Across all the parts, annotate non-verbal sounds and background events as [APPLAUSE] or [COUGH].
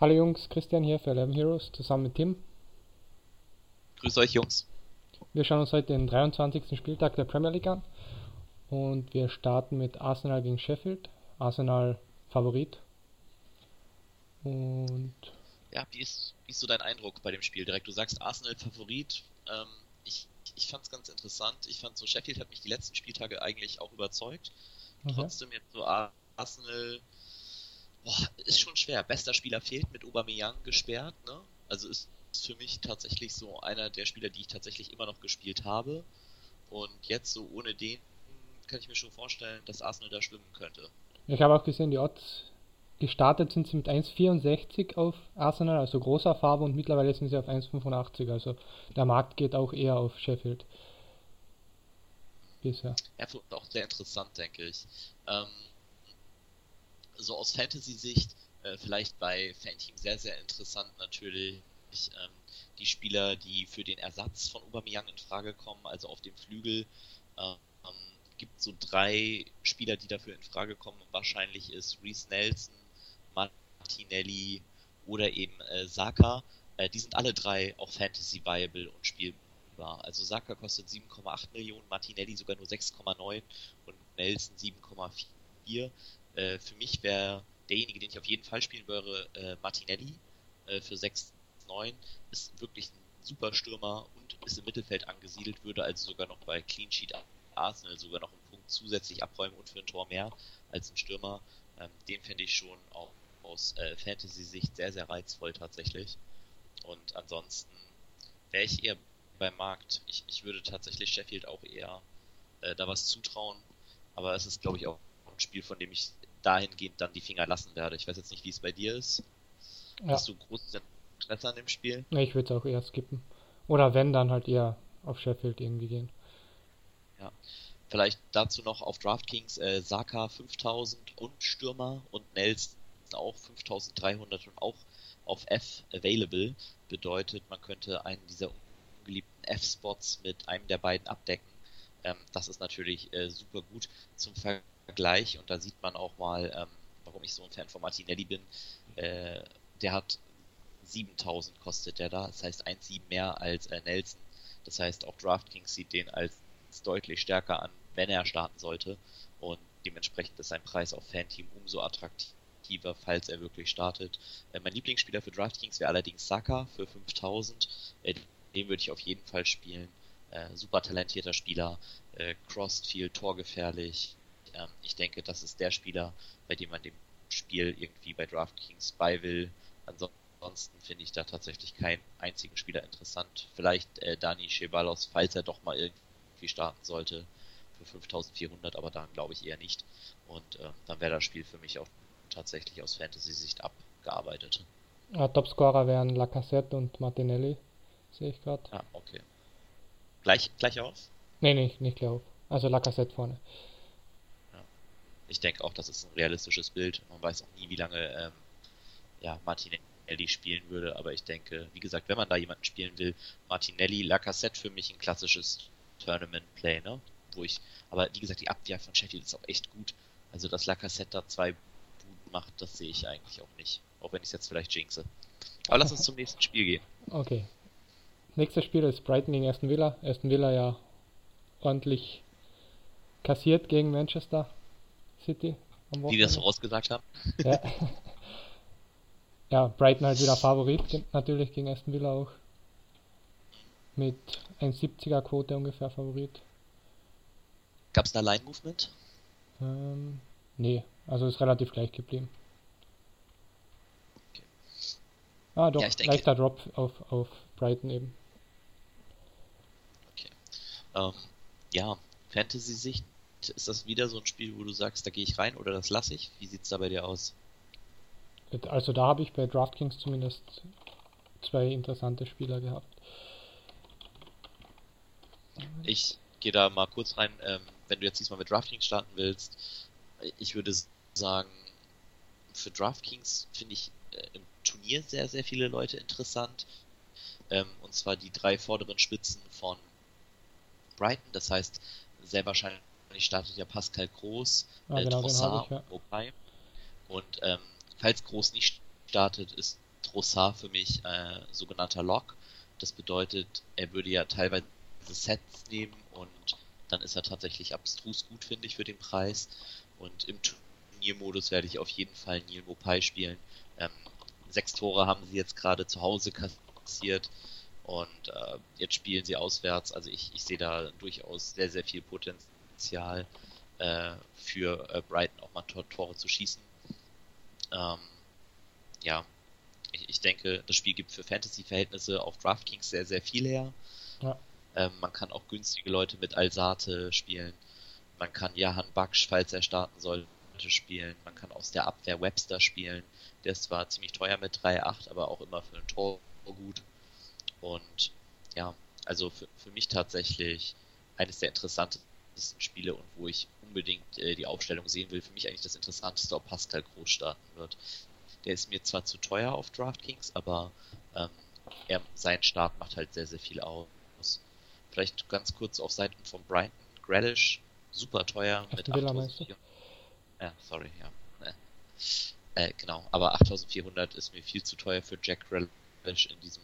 Hallo Jungs, Christian hier für Eleven Heroes zusammen mit Tim. Grüß euch Jungs. Wir schauen uns heute den 23. Spieltag der Premier League an und wir starten mit Arsenal gegen Sheffield. Arsenal Favorit. Und Ja, wie ist, wie ist so dein Eindruck bei dem Spiel direkt? Du sagst Arsenal Favorit. Ähm, ich ich fand es ganz interessant. Ich fand so, Sheffield hat mich die letzten Spieltage eigentlich auch überzeugt. okay. Trotzdem jetzt so Arsenal, boah, ist schon schwer. Bester Spieler fehlt mit Aubameyang gesperrt, ne? Also ist, für mich tatsächlich so einer der Spieler, die ich tatsächlich immer noch gespielt habe. Und jetzt so ohne den kann ich mir schon vorstellen, dass Arsenal da schwimmen könnte. ich habe auch gesehen, die Odds gestartet sind sie mit 1,64 auf Arsenal, also großer Farbe und mittlerweile sind sie auf 1,85. Also der Markt geht auch eher auf Sheffield. Bisher. Ja, auch sehr interessant, denke ich. Ähm, so aus Fantasy-Sicht, äh, vielleicht bei Fanteam sehr, sehr interessant natürlich ähm, die Spieler, die für den Ersatz von Aubameyang in Frage kommen, also auf dem Flügel. Ähm, gibt so drei Spieler, die dafür in Frage kommen. Wahrscheinlich ist Reese Nelson, Martinelli oder eben äh, Saka. Äh, die sind alle drei auch Fantasy viable und spielbar. Also Saka kostet 7,8 Millionen, Martinelli sogar nur 6,9 und Nelson 7,4. Äh, für mich wäre derjenige, den ich auf jeden Fall spielen würde, äh, Martinelli äh, für 6,9. Ist wirklich ein super Stürmer und ist im Mittelfeld angesiedelt, würde also sogar noch bei Clean Sheet Arsenal sogar noch einen Punkt zusätzlich abräumen und für ein Tor mehr als ein Stürmer. Ähm, den fände ich schon auch aus äh, Fantasy-Sicht sehr, sehr reizvoll tatsächlich. Und ansonsten wäre ich eher beim Markt. Ich, ich würde tatsächlich Sheffield auch eher äh, da was zutrauen. Aber es ist, glaube ich, auch ein Spiel, von dem ich dahingehend dann die Finger lassen werde. Ich weiß jetzt nicht, wie es bei dir ist. Ja. Hast du großes Interesse an dem Spiel? Nee, Ich würde es auch eher skippen. Oder wenn, dann halt eher auf Sheffield irgendwie gehen. Vielleicht dazu noch auf DraftKings äh, Saka 5000 und Stürmer und Nelson auch 5300 und auch auf F available. Bedeutet, man könnte einen dieser ungeliebten F-Spots mit einem der beiden abdecken. Ähm, das ist natürlich äh, super gut zum Vergleich und da sieht man auch mal, ähm, warum ich so ein Fan von Martinelli bin. Äh, der hat 7000 kostet der da, das heißt 1,7 mehr als äh, Nelson. Das heißt, auch DraftKings sieht den als deutlich stärker an, wenn er starten sollte. Und dementsprechend ist sein Preis auf Fanteam umso attraktiver, falls er wirklich startet. Äh, mein Lieblingsspieler für DraftKings wäre allerdings Saka für 5000. Äh, den würde ich auf jeden Fall spielen. Äh, super talentierter Spieler, äh, crossed viel, torgefährlich. Ähm, ich denke, das ist der Spieler, bei dem man dem Spiel irgendwie bei DraftKings bei will. Ansonsten finde ich da tatsächlich keinen einzigen Spieler interessant. Vielleicht äh, Dani Ceballos, falls er doch mal irgendwie starten sollte für 5400, aber dann glaube ich eher nicht. Und ähm, dann wäre das Spiel für mich auch tatsächlich aus Fantasy-Sicht abgearbeitet. Ja, Topscorer wären Lacazette und Martinelli, sehe ich gerade. Ah, okay. Gleich, gleich auf? Nee, nee, nicht gleich auf. Also Lacazette vorne. Ich denke auch, das ist ein realistisches Bild. Man weiß auch nie, wie lange ähm, ja, Martinelli spielen würde, aber ich denke, wie gesagt, wenn man da jemanden spielen will, Martinelli, Lacazette für mich ein klassisches Tournament-Play, ne? Wo ich, aber wie gesagt, die Abwehr von Sheffield ist auch echt gut. Also, dass Lacazette da zwei Buden macht, das sehe ich eigentlich auch nicht. Auch wenn ich es jetzt vielleicht jinxe. Aber lass uns zum nächsten Spiel gehen. Okay. Nächstes Spiel ist Brighton gegen Aston Villa. Aston Villa ja ordentlich kassiert gegen Manchester City am Wie wir es Wochenende. vorausgesagt haben. Ja. [LAUGHS] [LAUGHS] ja, Brighton halt wieder Favorit, natürlich gegen Aston Villa auch. Mit 1,70er Quote ungefähr Favorit. Gab es da Line-Movement? Ähm, nee, also ist relativ gleich geblieben. Okay. Ah, doch, Ja, denke- leichter Drop auf, auf Brighton eben. Okay. Ähm, ja, Fantasy-Sicht, ist das wieder so ein Spiel, wo du sagst, da gehe ich rein oder das lasse ich? Wie sieht's da bei dir aus? Also da habe ich bei DraftKings zumindest zwei interessante Spieler gehabt. Ich gehe da mal kurz rein, ähm, wenn du jetzt diesmal mit DraftKings starten willst. Ich würde sagen, für DraftKings finde ich äh, im Turnier sehr, sehr viele Leute interessant. Ähm, und zwar die drei vorderen Spitzen von Brighton. Das heißt, sehr wahrscheinlich startet ja Pascal Groß, Ah, äh, genau, Trossard ich, ja. und Mopay. Und ähm, falls Groß nicht startet, ist Trossard für mich äh, sogenannter Lock. Das bedeutet, er würde ja teilweise Sets nehmen und dann ist er tatsächlich abstrus gut, finde ich, für den Preis. Und im Turniermodus werde ich auf jeden Fall Neil Mopai spielen. Ähm, sechs Tore haben sie jetzt gerade zu Hause kassiert und äh, jetzt spielen sie auswärts. Also ich, ich sehe da durchaus sehr, sehr viel Potenzial äh, für äh, Brighton auch mal Tor Tore zu schießen. Ähm, ja, ich, ich denke, das Spiel gibt für Fantasy-Verhältnisse auf DraftKings sehr, sehr viel her. Ja. Ähm, man kann auch günstige Leute mit Alsate spielen. Man kann Jahan Baksch, falls er starten sollte, spielen. Man kann aus der Abwehr Webster spielen. Der ist zwar ziemlich teuer mit 3,8, aber auch immer für ein Tor gut. Und ja, also für, für mich tatsächlich eines der interessantesten Spiele und wo ich unbedingt äh, die Aufstellung sehen will. Für mich eigentlich das Interessanteste, ob Pascal Groß starten wird. Der ist mir zwar zu teuer auf DraftKings, aber ähm, er, sein Start macht halt sehr, sehr viel aus. Vielleicht ganz kurz auf Seiten von Brighton. Grealish, super teuer mit 8400. Ja, sorry, ja. Äh, genau, aber 8400 ist mir viel zu teuer für Jack Grealish in diesem,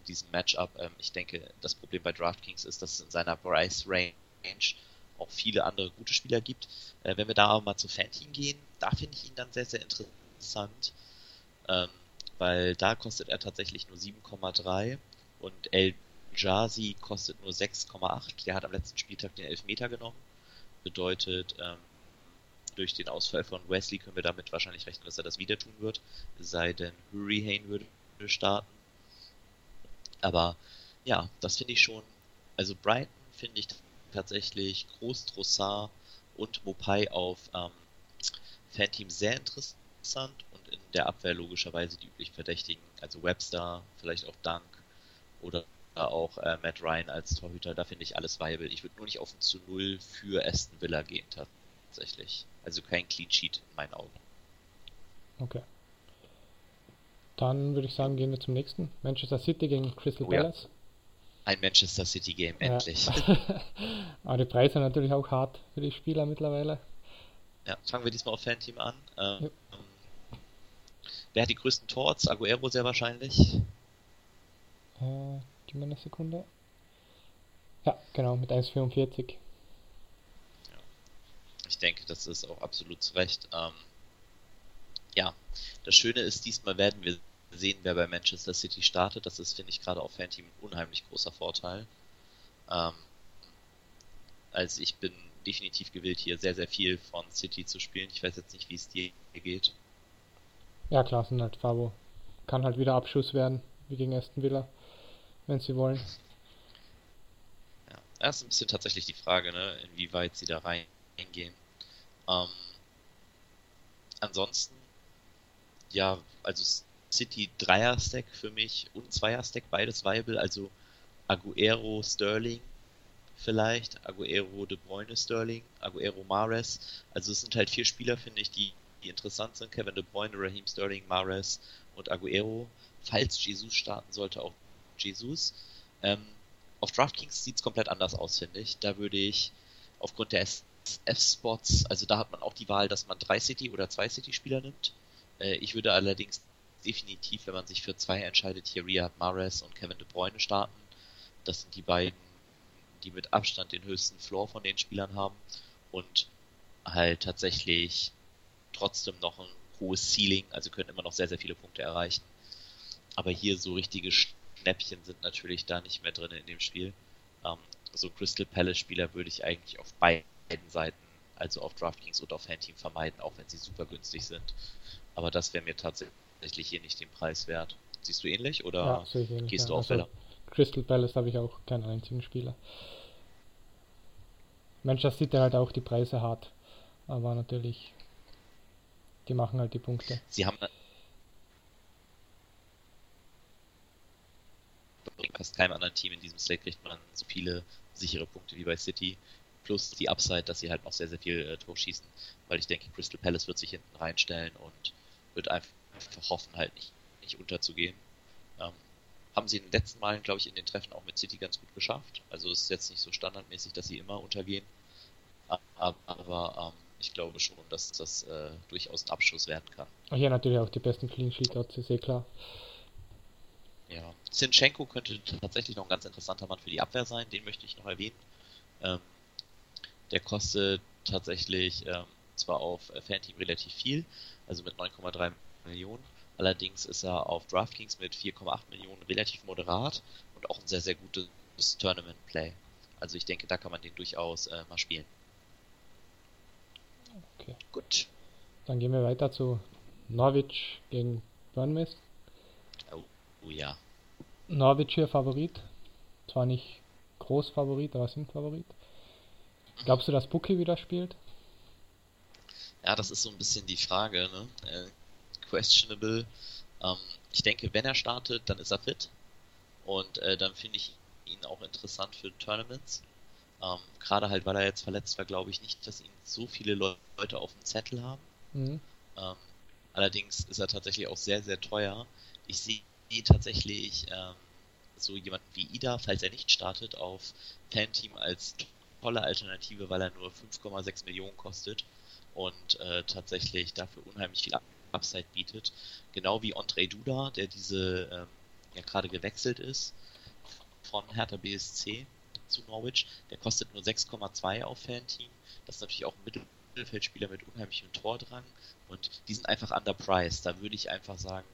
in diesem Matchup. Ähm, ich denke, das Problem bei DraftKings ist, dass es in seiner Price Range auch viele andere gute Spieler gibt. Äh, wenn wir da aber mal zu Fanteam gehen, da finde ich ihn dann sehr, sehr interessant, ähm, weil da kostet er tatsächlich nur 7,3 und El Jazi kostet nur 6,8. Der hat am letzten Spieltag den Elfmeter genommen. Bedeutet, ähm, durch den Ausfall von Wesley können wir damit wahrscheinlich rechnen, dass er das wieder tun wird. Sei denn, Hurricane würde starten. Aber ja, das finde ich schon. Also Brighton finde ich tatsächlich Groß, Trossard und Mopai auf ähm, Fanteam sehr interessant und in der Abwehr logischerweise die üblichen Verdächtigen, also Webster, vielleicht auch Dunk oder auch äh, Matt Ryan als Torhüter, da finde ich alles viable. Ich würde nur nicht auf ein zu Null für Aston Villa gehen tatsächlich. Also kein Clean Sheet in meinen Augen. Okay. Dann würde ich sagen, gehen wir zum nächsten. Manchester City gegen Crystal oh, Palace. Ja. Ein Manchester City Game, endlich. Ja. [LAUGHS] Aber die Preise sind natürlich auch hart für die Spieler mittlerweile. Ja, fangen wir diesmal auf Fanteam an. Ähm, ja. Wer hat die größten Torts? Aguero sehr wahrscheinlich. Äh, gib mir eine Sekunde. Ja, genau, mit 1,44. Ja. Ich denke, das ist auch absolut zu Recht. Ähm, ja, das Schöne ist, diesmal werden wir sehen, wer bei Manchester City startet. Das ist, finde ich, gerade auf Fanteam ein unheimlich großer Vorteil. Ähm, also ich bin definitiv gewillt, hier sehr, sehr viel von City zu spielen. Ich weiß jetzt nicht, wie es dir geht. Ja, klar, sind halt Fabo. Kann halt wieder Abschuss werden, wie gegen Aston Villa, wenn sie wollen. Ja, das ist ein bisschen tatsächlich die Frage, ne, inwieweit sie da reingehen. Ähm, ansonsten, ja, also City Dreier-Stack für mich und Zweier-Stack, beides viable, also Aguero, Sterling vielleicht, Aguero, De Bruyne, Sterling, Aguero, Mares, also es sind halt vier Spieler, finde ich, die, die interessant sind, Kevin De Bruyne, Raheem Sterling, Mares und Aguero, falls Jesus starten sollte, auch Jesus. Ähm, auf DraftKings sieht es komplett anders aus, finde ich. Da würde ich aufgrund der SF-Spots, also da hat man auch die Wahl, dass man drei City oder zwei City-Spieler nimmt. Äh, ich würde allerdings definitiv, wenn man sich für zwei entscheidet, hier Riyad Mahrez und Kevin De Bruyne starten. Das sind die beiden, die mit Abstand den höchsten Floor von den Spielern haben und halt tatsächlich trotzdem noch ein hohes Ceiling, also können immer noch sehr, sehr viele Punkte erreichen. Aber hier so richtige Schnäppchen sind natürlich da nicht mehr drin in dem Spiel. Ähm, so Crystal Palace Spieler würde ich eigentlich auf beiden Seiten, also auf DraftKings und auf Handteam vermeiden, auch wenn sie super günstig sind. Aber das wäre mir tatsächlich tatsächlich hier nicht den Preis wert. Siehst du ähnlich oder ja, ähnlich, gehst du auf also, Crystal Palace habe ich auch keinen einzigen Spieler. Manchester City halt auch die Preise hart, aber natürlich, die machen halt die Punkte. Sie haben fast keinem anderen Team in diesem Slate kriegt man so viele sichere Punkte wie bei City. Plus die Upside, dass sie halt noch sehr, sehr viel äh, Tor schießen, weil ich denke, Crystal Palace wird sich hinten reinstellen und wird einfach hoffen, halt nicht, nicht unterzugehen. Ähm, haben sie in den letzten Malen, glaube ich, in den Treffen auch mit City ganz gut geschafft. Also es ist jetzt nicht so standardmäßig, dass sie immer untergehen. Aber, aber ähm, ich glaube schon, dass das äh, durchaus ein Abschluss werden kann. Ach ja, natürlich auch die besten Clean Sheet Odds, ist eh klar. Ja, Zinchenko könnte tatsächlich noch ein ganz interessanter Mann für die Abwehr sein, den möchte ich noch erwähnen. Ähm, der kostet tatsächlich ähm, zwar auf äh, Fanteam relativ viel, also mit 9,3 Millionen, allerdings ist er auf DraftKings mit 4,8 Millionen relativ moderat und auch ein sehr, sehr gutes Tournament-Play. Also ich denke, da kann man den durchaus äh, mal spielen. Okay. Gut. Dann gehen wir weiter zu Norwich gegen Bournemouth. Oh, oh ja. Norwich hier Favorit. Zwar nicht groß Favorit, aber sind Favorit. Glaubst du, dass Buki wieder spielt? Ja, das ist so ein bisschen die Frage, ne? Questionable. Ähm, ich denke, wenn er startet, dann ist er fit. Und äh, dann finde ich ihn auch interessant für Tournaments. Ähm, Gerade halt, weil er jetzt verletzt war, glaube ich nicht, dass ihn so viele Leute auf dem Zettel haben. Mhm. Ähm, allerdings ist er tatsächlich auch sehr, sehr teuer. Ich sehe tatsächlich ähm, so jemanden wie Ida, falls er nicht startet, auf Fan-Team als tolle Alternative, weil er nur 5,6 Millionen kostet und äh, tatsächlich dafür unheimlich viel Upside bietet. Genau wie Andre Duda, der diese ähm, ja gerade gewechselt ist von Hertha BSC zu Norwich. Der kostet nur 6,2 auf Fan-Team. Das ist natürlich auch ein Mittelfeldspieler mit unheimlichem Tordrang und die sind einfach underpriced. Da würde ich einfach sagen,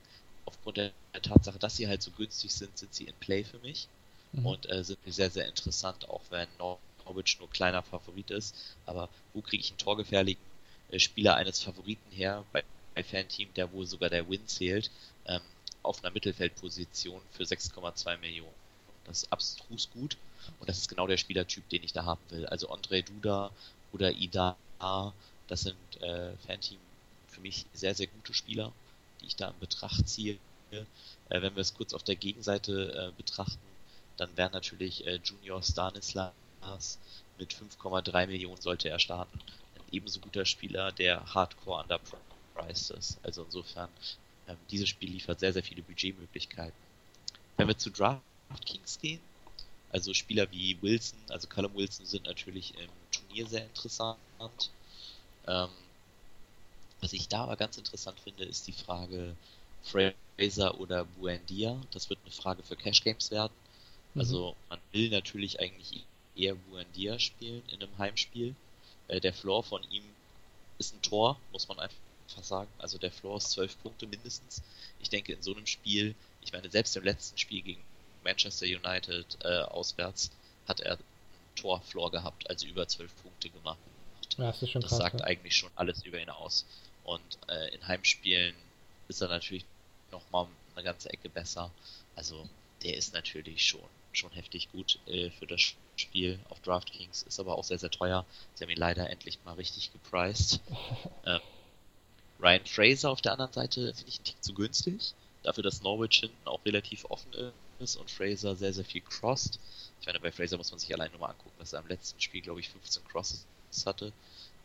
aufgrund der Tatsache, dass sie halt so günstig sind, sind sie in Play für mich mhm. und äh, sind mir sehr, sehr interessant, auch wenn Norwich nur kleiner Favorit ist. Aber wo kriege ich einen torgefährlichen äh, Spieler eines Favoriten her bei, bei Fan-Team, der wohl sogar der Win zählt, ähm, auf einer Mittelfeldposition für 6,2 Millionen? Das ist abstrus gut und das ist genau der Spielertyp, den ich da haben will. Also Andre Duda oder Ida, das sind äh, Fanteam für mich sehr, sehr gute Spieler, die ich da in Betracht ziehe. Äh, wenn wir es kurz auf der Gegenseite äh, betrachten, dann wäre natürlich äh, Junior Stanislas mit 5,3 Millionen sollte er starten. Ein ebenso guter Spieler, der hardcore underpriced ist. Also insofern, ähm, dieses Spiel liefert sehr, sehr viele Budgetmöglichkeiten. Wenn wir zu DraftKings gehen, also Spieler wie Wilson, also Callum Wilson sind natürlich im Turnier sehr interessant. Ähm, was ich da aber ganz interessant finde, ist die Frage Fraser oder Buendia. Das wird eine Frage für Cash Games werden. Mhm. Also man will natürlich eigentlich eher Buendia spielen in einem Heimspiel. Äh, der Floor von ihm ist ein Tor, muss man einfach sagen. Also der Floor ist zwölf Punkte mindestens. Ich denke in so einem Spiel, ich meine selbst im letzten Spiel gegen Manchester United äh, auswärts hat er einen Torfloor gehabt, also über zwölf Punkte gemacht. Ja, das das krass, sagt ja. eigentlich schon alles über ihn aus. Und äh, in Heimspielen ist er natürlich noch mal eine ganze Ecke besser. Also der ist natürlich schon schon heftig gut äh, für das Spiel auf DraftKings, ist aber auch sehr, sehr teuer. Sie haben ihn leider endlich mal richtig gepriced. [LAUGHS] ähm, Ryan Fraser auf der anderen Seite finde ich einen Tick zu günstig. Dafür, dass Norwich hinten auch relativ offen ist und Fraser sehr, sehr viel crossed. Ich meine, bei Fraser muss man sich allein nur mal angucken, dass er im letzten Spiel, glaube ich, 15 Crosses hatte.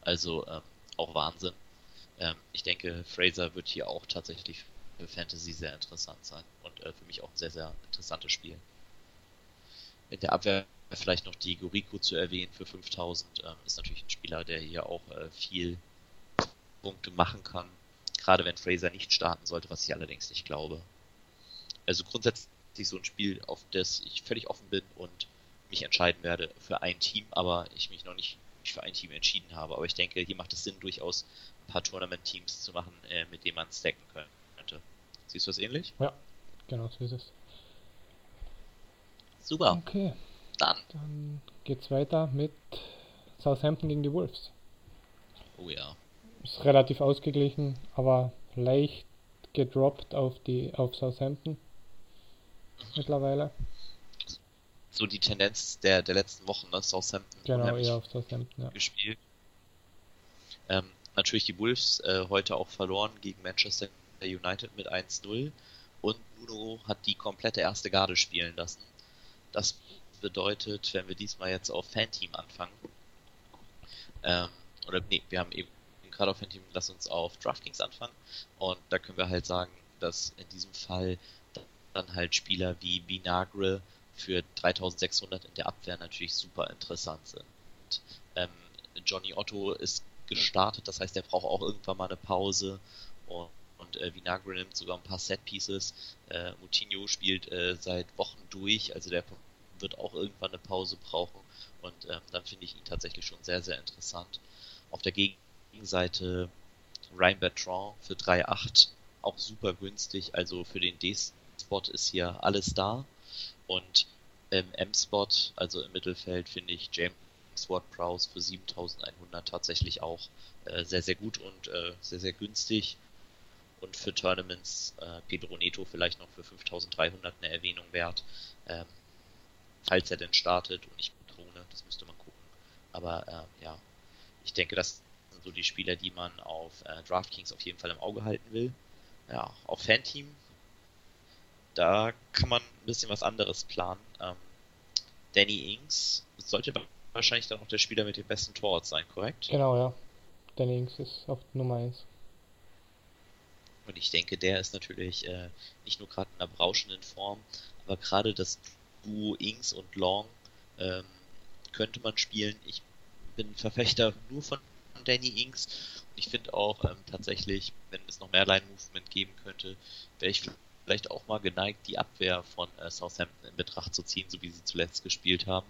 Also ähm, auch Wahnsinn. Ähm, ich denke, Fraser wird hier auch tatsächlich für Fantasy sehr interessant sein und äh, für mich auch ein sehr, sehr interessantes Spiel. In der Abwehr vielleicht noch die Gorico zu erwähnen für 5000 ähm, ist natürlich ein Spieler, der hier auch äh, viel Punkte machen kann. Gerade wenn Fraser nicht starten sollte, was ich allerdings nicht glaube. Also grundsätzlich so ein Spiel, auf das ich völlig offen bin und mich entscheiden werde für ein Team, aber ich mich noch nicht für ein Team entschieden habe. Aber ich denke, hier macht es Sinn, durchaus ein paar Tournament-Teams zu machen, äh, mit denen man stacken könnte. Siehst du das ähnlich? Ja, genau so ist es. Super. Okay, Dann. dann geht's weiter mit Southampton gegen die Wolves. Oh ja. Ist relativ ausgeglichen, aber leicht gedroppt auf die auf Southampton mittlerweile. So die Tendenz der, der letzten Wochen, ne? Southampton Genau, eher auf Southampton, ja. gespielt. Ähm, natürlich die Wolves äh, heute auch verloren gegen Manchester United mit 1-0 und Nuno hat die komplette erste Garde spielen lassen. Das bedeutet, wenn wir diesmal jetzt auf Fanteam anfangen, ähm, oder nee, wir haben eben gerade auf Fanteam, lass uns auf DraftKings anfangen und da können wir halt sagen, dass in diesem Fall dann halt Spieler wie Binagre für 3600 in der Abwehr natürlich super interessant sind. Ähm, Johnny Otto ist gestartet, das heißt, er braucht auch irgendwann mal eine Pause und, und äh, Vinagre nimmt sogar ein paar Set-Pieces. Äh, Moutinho spielt äh, seit Wochen durch, also der wird auch irgendwann eine Pause brauchen und ähm, dann finde ich ihn tatsächlich schon sehr, sehr interessant. Auf der Gegenseite Ryan Bertrand für 3,8 auch super günstig, also für den D-Spot ist hier alles da und im M-Spot, also im Mittelfeld, finde ich James Ward-Prowse für 7100 tatsächlich auch äh, sehr, sehr gut und äh, sehr, sehr günstig. Und für Tournaments äh, Pedro Neto vielleicht noch für 5300 eine Erwähnung wert. Ähm, falls er denn startet und nicht mit Krone, das müsste man gucken. Aber äh, ja, ich denke, das sind so die Spieler, die man auf äh, DraftKings auf jeden Fall im Auge halten will. Ja, auf Fanteam, da kann man ein bisschen was anderes planen. Ähm, Danny Ings sollte wahrscheinlich dann auch der Spieler mit dem besten Torwart sein, korrekt? Genau, ja. Danny Ings ist auf Nummer 1. Und ich denke, der ist natürlich äh, nicht nur gerade in einer berauschenden Form, aber gerade das Duo Ings und Long ähm, könnte man spielen. Ich bin Verfechter nur von Danny Ings und ich finde auch ähm, tatsächlich, wenn es noch mehr Line-Movement geben könnte, wäre ich vielleicht auch mal geneigt, die Abwehr von äh, Southampton in Betracht zu ziehen, so wie sie zuletzt gespielt haben.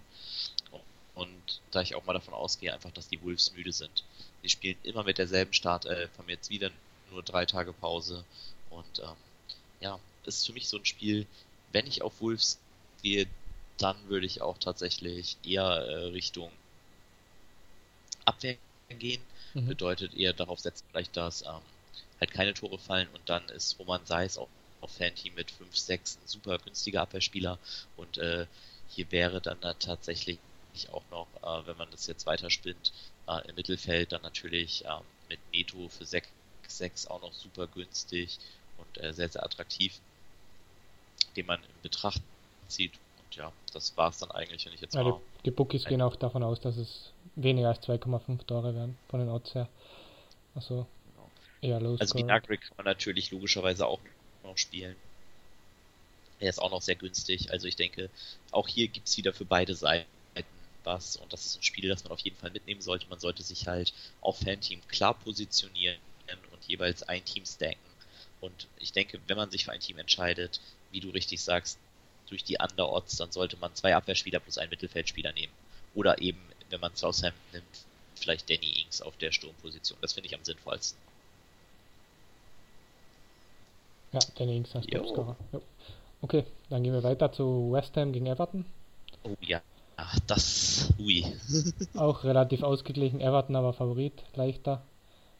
Und da ich auch mal davon ausgehe, einfach, dass die Wolves müde sind. Die spielen immer mit derselben Startelf, haben jetzt wieder nur drei Tage Pause. Und ähm, ja, ist für mich so ein Spiel, wenn ich auf Wolves gehe, dann würde ich auch tatsächlich eher äh, Richtung Abwehr gehen. Mhm. Bedeutet eher darauf setzen, vielleicht, dass ähm, halt keine Tore fallen und dann ist Roman Seis auch auf Fanteam mit 5, 6 ein super günstiger Abwehrspieler und äh, hier wäre dann da tatsächlich auch noch, äh, wenn man das jetzt weiterspinnt, äh, im Mittelfeld dann natürlich äh, mit Neto für 6, 6 auch noch super günstig und äh, sehr, sehr attraktiv, den man in Betracht zieht. Und ja, das war es dann eigentlich, wenn ich jetzt ja, mal. Die, die Bookies gehen auch davon aus, dass es weniger als 2,5 Tore werden von den Odds her. Also eher los. Also Vinagre kann man natürlich logischerweise auch noch spielen. Er ist auch noch sehr günstig. Also ich denke, auch hier gibt es wieder für beide Seiten was und das ist ein Spiel, das man auf jeden Fall mitnehmen sollte. Man sollte sich halt auf Fanteam klar positionieren und jeweils ein Team stacken. Und ich denke, wenn man sich für ein Team entscheidet, wie du richtig sagst, durch die Underodds, dann sollte man zwei Abwehrspieler plus einen Mittelfeldspieler nehmen. Oder eben, wenn man Southampton nimmt, vielleicht Danny Ings auf der Sturmposition. Das finde ich am sinnvollsten. Ja, Danny Ings als Topscorer. Okay, dann gehen wir weiter zu West Ham gegen Everton. Oh ja, Ach, das. Ui. [LAUGHS] Auch relativ ausgeglichen. Everton aber Favorit, leichter.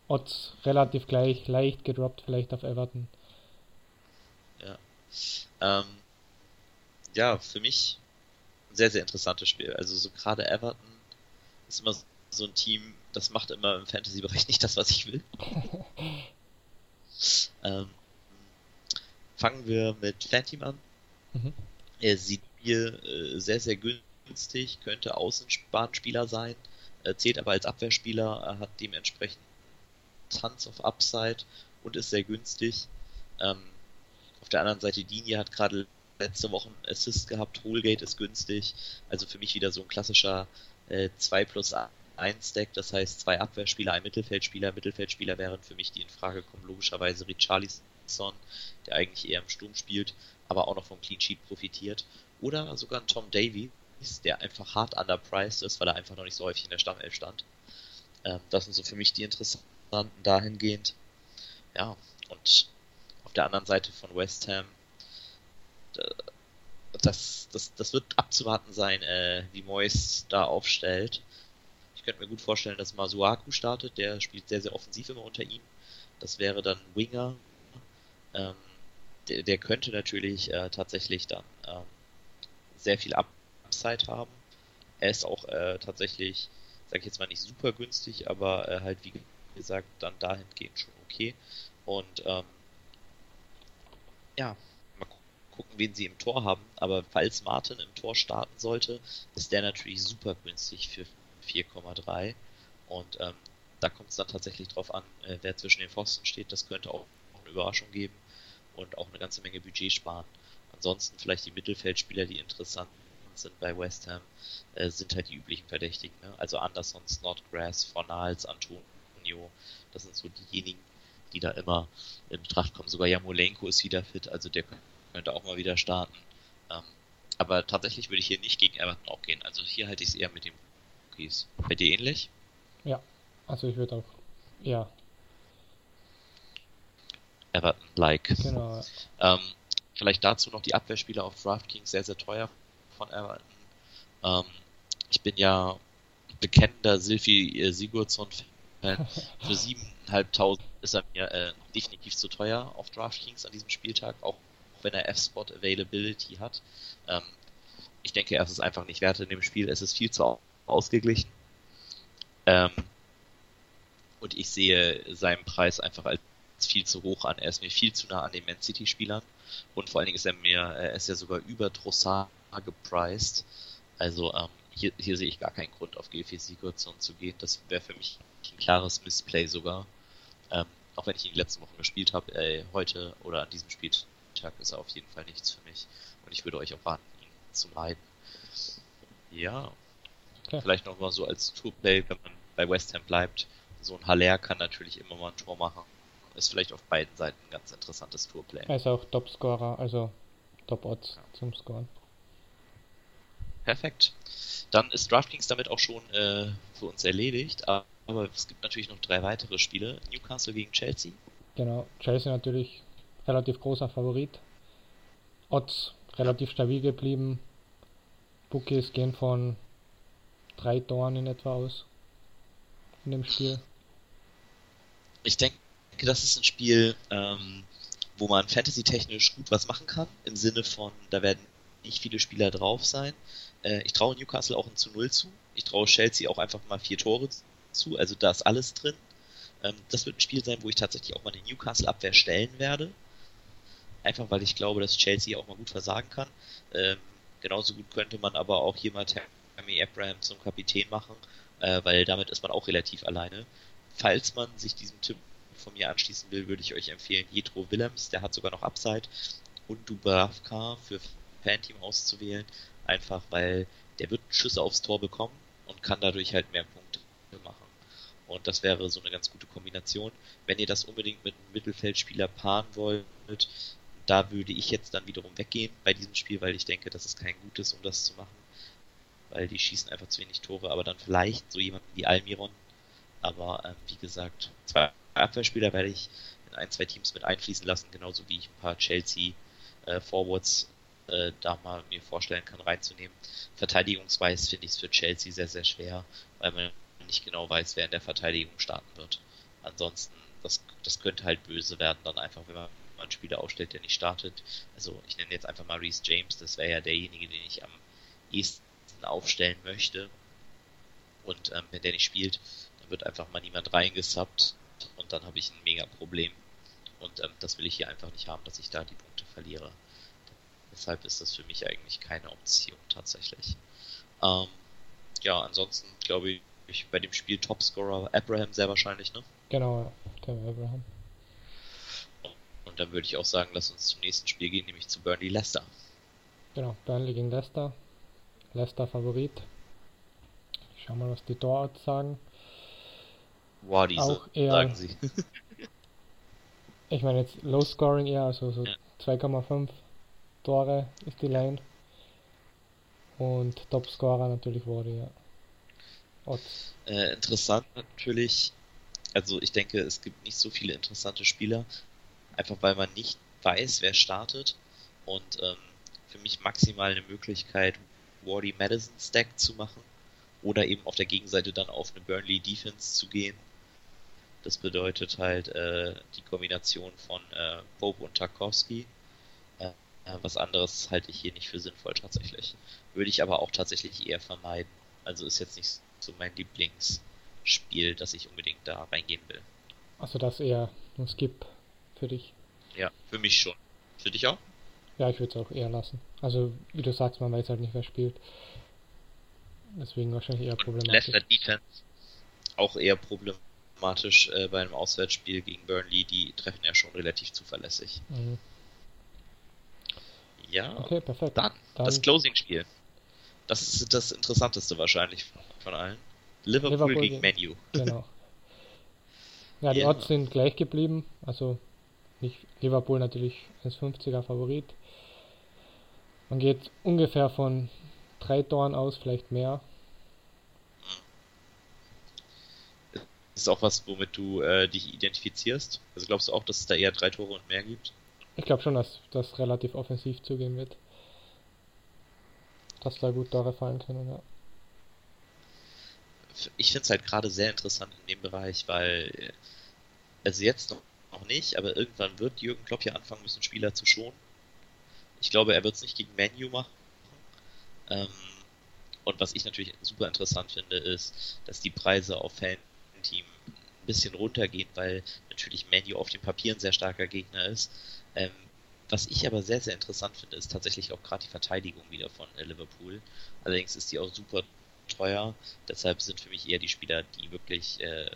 Odds relativ gleich, leicht gedroppt vielleicht auf Everton. Ja. Ähm, ja, für mich ein sehr, sehr interessantes Spiel. Also so gerade Everton ist immer so ein Team, das macht immer im Fantasy-Bereich [LAUGHS] nicht das, was ich will. [LAUGHS] ähm, fangen wir mit Fanteam an. Mhm. Er sieht hier äh, sehr, sehr günstig könnte Außenbahnspieler sein, äh, zählt aber als Abwehrspieler, hat dementsprechend Tons of Upside und ist sehr günstig. Ähm, auf der anderen Seite, Dinie hat gerade letzte Woche einen Assist gehabt, Holgate ist günstig, also für mich wieder so ein klassischer äh, 2 plus 1 Deck, das heißt zwei Abwehrspieler, ein Mittelfeldspieler. Mittelfeldspieler wären für mich, die in Frage kommen, logischerweise Richarlison, der eigentlich eher im Sturm spielt, aber auch noch vom Clean Sheet profitiert. Oder sogar ein Tom Davy, der einfach hart underpriced ist, weil er einfach noch nicht so häufig in der Stammelf stand. Ähm, das sind so für mich die interessanten dahingehend. Ja, und auf der anderen Seite von West Ham, das, das, das wird abzuwarten sein, äh, wie Moyes da aufstellt. Ich könnte mir gut vorstellen, dass Masuaku startet, der spielt sehr, sehr offensiv immer unter ihm. Das wäre dann Winger. Ähm, der, der, könnte natürlich äh, tatsächlich dann ähm, sehr viel Upside haben. Er ist auch äh, tatsächlich, sag ich jetzt mal nicht super günstig, aber äh, halt wie gesagt dann dahingehend schon okay. Und ähm, ja, gucken, wen sie im Tor haben. Aber falls Martin im Tor starten sollte, ist der natürlich super günstig für 4,3. Und ähm, da kommt es dann tatsächlich drauf an, äh, wer zwischen den Pfosten steht. Das könnte auch eine Überraschung geben und auch eine ganze Menge Budget sparen. Ansonsten vielleicht die Mittelfeldspieler, die interessant sind bei West Ham, äh, sind halt die üblichen Verdächtigen. Ne? Also Anderson, Snodgrass, Fornals, Antonio. Das sind so diejenigen, die da immer in Betracht kommen. Sogar Jamolenko ist wieder fit, also der auch mal wieder starten. Ähm, aber tatsächlich würde ich hier nicht gegen Everton auch gehen. Also hier halte ich es eher mit den Rookies. Bei dir ähnlich? Ja, also ich würde auch, ja. Everton-like. Genau. Ähm, vielleicht dazu noch die Abwehrspieler auf DraftKings sehr, sehr teuer von Everton. Ähm, ich bin ja bekennender Silfi äh, Sigurdsson-Fan. [LAUGHS] Für 7.500 ist er mir äh, definitiv zu teuer auf DraftKings an diesem Spieltag, auch wenn er F-Spot Availability hat. Ähm, ich denke, er ist es einfach nicht wert in dem Spiel. Es ist viel zu ausgeglichen. Ähm, und ich sehe seinen Preis einfach als viel zu hoch an. Er ist mir viel zu nah an den Man City Spielern. Und vor allen Dingen ist er mir, er ist ja sogar über Trossard gepriced. Also ähm, hier, hier sehe ich gar keinen Grund auf GFC Sigurdsson zu gehen. Das wäre für mich ein klares Missplay sogar. Ähm, auch wenn ich ihn die letzten Wochen gespielt habe, äh, heute oder an diesem Spieltag ist er auf jeden Fall nichts für mich. Und ich würde euch auch raten, ihn zu meiden. Ja. Okay. Vielleicht noch mal so als Tourplay, wenn man bei West Ham bleibt. So ein Haller kann natürlich immer mal ein Tor machen. Ist vielleicht auf beiden Seiten ein ganz interessantes Tourplay. Er ist auch Topscorer, also Top-Odds ja. zum Scoren. Perfekt. Dann ist DraftKings damit auch schon äh, für uns erledigt. Aber es gibt natürlich noch drei weitere Spiele. Newcastle gegen Chelsea. Genau, Chelsea natürlich relativ großer Favorit. Odds relativ stabil geblieben. Bookies gehen von drei Toren in etwa aus in dem Spiel. Ich denke, das ist ein Spiel, ähm, wo man fantasy-technisch gut was machen kann. Im Sinne von, da werden nicht viele Spieler drauf sein. Äh, ich traue Newcastle auch ein zu Null zu. Ich traue Chelsea auch einfach mal vier Tore zu. Also da ist alles drin. Ähm, das wird ein Spiel sein, wo ich tatsächlich auch mal eine Newcastle-Abwehr stellen werde. Einfach weil ich glaube, dass Chelsea auch mal gut versagen kann. Ähm, genauso gut könnte man aber auch hier mal Tammy Abraham zum Kapitän machen, äh, weil damit ist man auch relativ alleine. Falls man sich diesem Tipp von mir anschließen will, würde ich euch empfehlen, Jetro Willems, der hat sogar noch Upside, und Dubravka für Fanteam auszuwählen, einfach weil der wird Schüsse aufs Tor bekommen und kann dadurch halt mehr Punkte machen. Und das wäre so eine ganz gute Kombination. Wenn ihr das unbedingt mit einem Mittelfeldspieler paaren wollt, da würde ich jetzt dann wiederum weggehen bei diesem Spiel, weil ich denke, dass es kein gutes, um das zu machen. Weil die schießen einfach zu wenig Tore, aber dann vielleicht so jemanden wie Almiron. Aber ähm, wie gesagt, zwei Abwehrspieler werde ich in ein, zwei Teams mit einfließen lassen, genauso wie ich ein paar Chelsea äh, Forwards äh, da mal mir vorstellen kann, reinzunehmen. Verteidigungsweise finde ich es für Chelsea sehr, sehr schwer, weil man nicht genau weiß, wer in der Verteidigung starten wird. Ansonsten, das, das könnte halt böse werden, dann einfach, wenn man einen Spieler aufstellt, der nicht startet. Also ich nenne jetzt einfach mal Reese James, das wäre ja derjenige, den ich am ehesten aufstellen möchte. Und ähm, wenn der nicht spielt, dann wird einfach mal niemand reingesubbt und dann habe ich ein mega Problem. Und ähm, das will ich hier einfach nicht haben, dass ich da die Punkte verliere. Deshalb ist das für mich eigentlich keine Option tatsächlich. Ähm, ja, ansonsten glaube ich bei dem Spiel Topscorer Abraham sehr wahrscheinlich, ne? Genau, Abraham. Und dann würde ich auch sagen, lass uns zum nächsten Spiel gehen, nämlich zu Burnley Leicester. Genau, Burnley gegen Leicester. Leicester Favorit. Ich schau mal, was die Tororts sagen. Wow, diese, auch eher, sagen sie. ich meine jetzt Low Scoring eher, also so ja. 2,5 Tore ist die Line. Und Topscorer natürlich Wardy, ja. Äh, interessant natürlich, also ich denke, es gibt nicht so viele interessante Spieler, einfach weil man nicht weiß, wer startet. Und ähm, für mich maximal eine Möglichkeit, Wardy Madison Stack zu machen oder eben auf der Gegenseite dann auf eine Burnley Defense zu gehen. Das bedeutet halt äh, die Kombination von äh, Pope und Tarkovsky. Äh, was anderes halte ich hier nicht für sinnvoll tatsächlich. Würde ich aber auch tatsächlich eher vermeiden. Also ist jetzt nicht so mein Lieblingsspiel, dass ich unbedingt da reingehen will. Also das eher ein Skip für dich. Ja, für mich schon. Für dich auch? Ja, ich würde es auch eher lassen. Also, wie du sagst, man weiß halt nicht, wer spielt. Deswegen wahrscheinlich eher problematisch. Leicester Defense auch eher problematisch äh, bei einem Auswärtsspiel gegen Burnley. Die treffen ja schon relativ zuverlässig. Mhm. Ja, okay, perfekt. Dann, dann das Closing-Spiel. Das ist das Interessanteste wahrscheinlich von allen. Liverpool, Liverpool gegen Menu. Genau. [LAUGHS] Ja, die Ja. Odds sind gleich geblieben. Also Liverpool natürlich 1,50er Favorit. Man geht ungefähr von drei Toren aus, vielleicht mehr. Das ist auch was, womit du äh, dich identifizierst. Also glaubst du auch, dass es da eher drei Tore und mehr gibt? Ich glaube schon, dass das relativ offensiv zugehen wird. Dass da gut Tore fallen können, ja. Ich finde es halt gerade sehr interessant in dem Bereich, weil, äh, also jetzt noch, noch nicht, aber irgendwann wird Jürgen Klopp ja anfangen müssen, Spieler zu schonen. Ich glaube, er wird es nicht gegen Menu machen. Ähm, und was ich natürlich super interessant finde, ist, dass die Preise auf Fan-Team ein bisschen runtergehen, weil natürlich Menu auf dem Papier ein sehr starker Gegner ist. Ähm, was ich aber sehr, sehr interessant finde, ist tatsächlich auch gerade die Verteidigung wieder von äh, Liverpool. Allerdings ist die auch super teuer. Deshalb sind für mich eher die Spieler, die wirklich äh,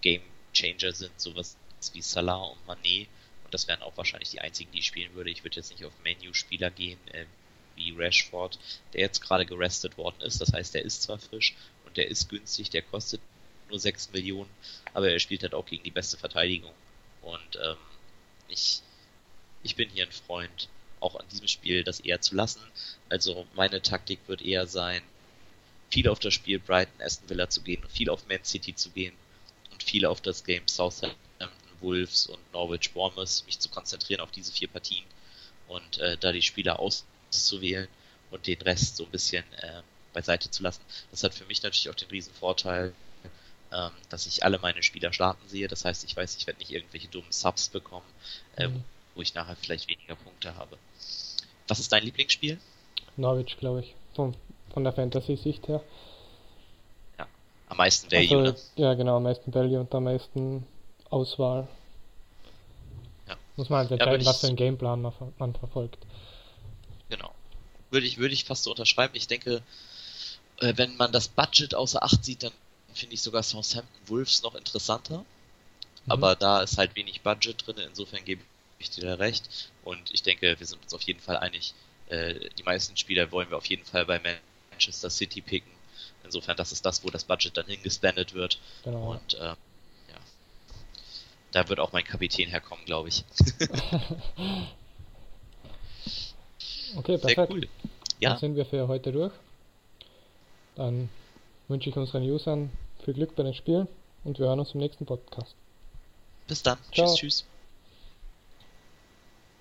Game Changer sind, sowas wie Salah und Mané. Und das wären auch wahrscheinlich die einzigen, die ich spielen würde. Ich würde jetzt nicht auf Menu-Spieler gehen, äh, wie Rashford, der jetzt gerade gerestet worden ist. Das heißt, der ist zwar frisch und der ist günstig, der kostet nur 6 Millionen, aber er spielt halt auch gegen die beste Verteidigung. Und ähm, ich, ich bin hier ein Freund, auch an diesem Spiel das eher zu lassen. Also meine Taktik wird eher sein, viel auf das Spiel Brighton Aston Villa zu gehen, viel auf Man City zu gehen und viel auf das Game Southampton Wolves und Norwich Bournemouth, mich zu konzentrieren auf diese vier Partien und äh, da die Spieler auszuwählen und den Rest so ein bisschen äh, beiseite zu lassen. Das hat für mich natürlich auch den riesen Vorteil, ähm, dass ich alle meine Spieler starten sehe. Das heißt, ich weiß, ich werde nicht irgendwelche dummen Subs bekommen, äh, Mhm. wo ich nachher vielleicht weniger Punkte habe. Was ist dein Lieblingsspiel? Norwich, glaube ich. Von, von der Fantasy-Sicht her. Am meisten Value, Also, ne? ja, genau, am meisten Value und am meisten Auswahl. Ja. Muss man halt Ja, entscheiden, würd was für einen Gameplan man, ver- man verfolgt. Genau. Würde ich, würde ich fast so unterschreiben. Ich denke, äh, wenn man das Budget außer Acht sieht, dann finde ich sogar Southampton Wolves noch interessanter. Mhm. Aber da ist halt wenig Budget drin, insofern gebe ich dir da recht. Und ich denke, wir sind uns auf jeden Fall einig, äh, die meisten Spieler wollen wir auf jeden Fall bei Manchester City picken. Insofern, das ist das, wo das Budget dann hingespendet wird. Genau. Und äh, ja, da wird auch mein Kapitän herkommen, glaube ich. [LAUGHS] Okay, Sehr perfekt. cool. Dann Ja, sind wir für heute durch. Dann wünsche ich unseren Usern viel Glück bei den Spielen und wir hören uns im nächsten Podcast. bis dann. Ciao. Tschüss, tschüss.